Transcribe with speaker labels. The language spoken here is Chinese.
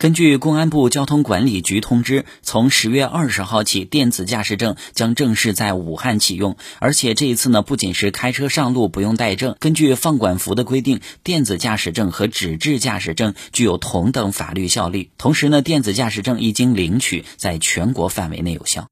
Speaker 1: 根据公安部交通管理局通知，从十月二十号起，电子驾驶证将正式在武汉启用。而且这一次呢，不仅是开车上路不用带证，根据放管服的规定，电子驾驶证和纸质驾驶证具有同等法律效力。同时呢，电子驾驶证一经领取，在全国范围内有效。